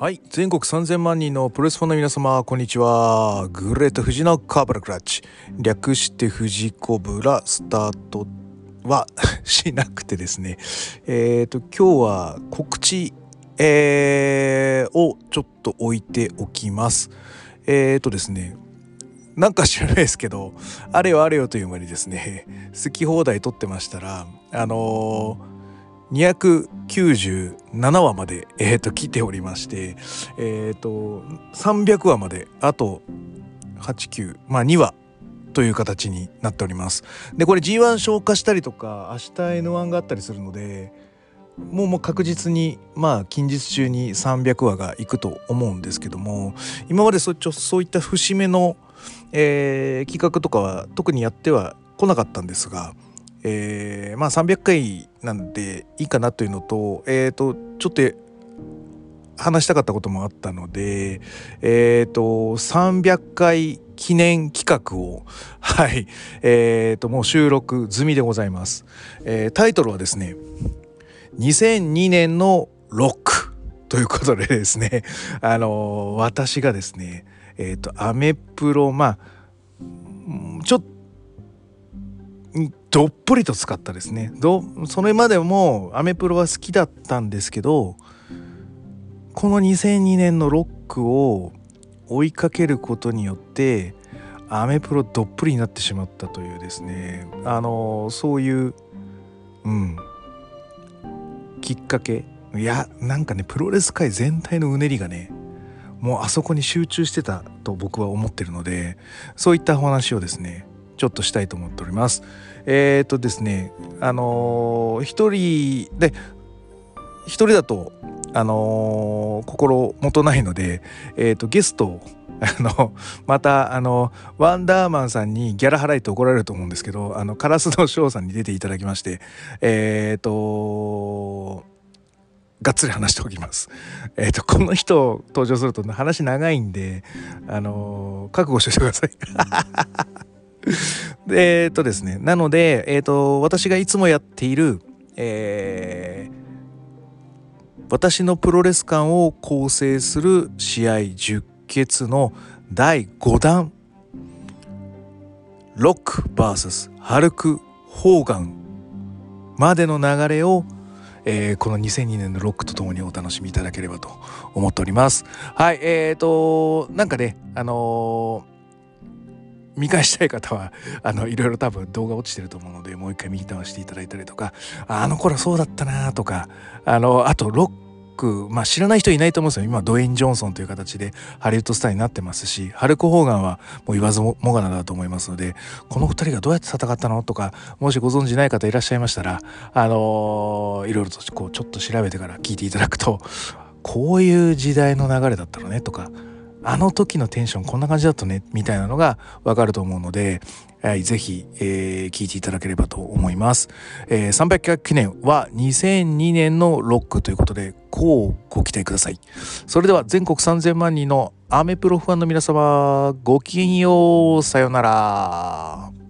はい。全国3000万人のプロレスファンの皆様こんにちは。グレート富士のカーブラクラッチ。略して富士コブラ。スタートは しなくてですね。えっ、ー、と今日は告知、えー、をちょっと置いておきます。えっ、ー、とですねなんか知らないですけどあれよあれよという間にですね好き放題撮ってましたらあのー297話まで、えー、と来ておりまして、えー、と300話まであと89まあ2話という形になっております。でこれ G1 消化したりとか明日 N1 があったりするのでもうもう確実にまあ近日中に300話がいくと思うんですけども今までそちょそういった節目の、えー、企画とかは特にやっては来なかったんですがえー、まあ300回なんでいいかなというのと,、えーと、ちょっと話したかったこともあったので、えっ、ー、と300回記念企画を はいえっ、ー、ともう収録済みでございます、えー、タイトルはですね2002年のロックということでですね あの私がですねえっ、とアメプロまあちょっとどっぷりと使ったですね。どそれまでもアメプロは好きだったんですけどこの2002年のロックを追いかけることによってアメプロどっぷりになってしまったというですね。あのそういううん。きっかけ。いやなんかねプロレス界全体のうねりがねもうあそこに集中してたと僕は思ってるのでそういったお話をですねちょっとしたいと思っております。えっ、ー、とですねあのー、一人で一人だとあの、心もとないので、えーと、ゲストを あのまたあのワンダーマンさんにギャラ払いと怒られると思うんですけどあのカラスのショーさんに出ていただきましてえっ、ー、とがっつり話しておきます。えっ、ー、とこの人登場すると話長いんであの覚悟しておいてください。えっとですね、なので、えっ、と、私がいつもやっている、えー、私のプロレス観を構成する試合十決の第5弾、ロック VS ハルク・ホーガンまでの流れをえー、この2002年のロックとともにお楽しみいただければと思っております。はい、えーと、なんかね、あのー見返したい方はあのいろいろ多分動画落ちてると思うのでもう一回見直していただいたりとかあの頃そうだったなとかあのあとロックまあ知らない人いないと思うんですよ。今ドウェイン・ジョンソンという形でハリウッドスターになってますしハルク・ホーガンはもう言わずもがなだと思いますのでこの2人がどうやって戦ったのとかもしご存じない方いらっしゃいましたらあのー、いろいろとこうちょっと調べてから聞いていただくとこういう時代の流れだったのねとかあの時のテンションこんな感じだったねみたいなのがわかると思うので、はい、ぜひ、えー、聞いていただければと思います。えー、300回記念は2002年のロックということで、こうご期待ください。それでは全国3000万人のアメプロファンの皆様、ごきげんよう。さようなら。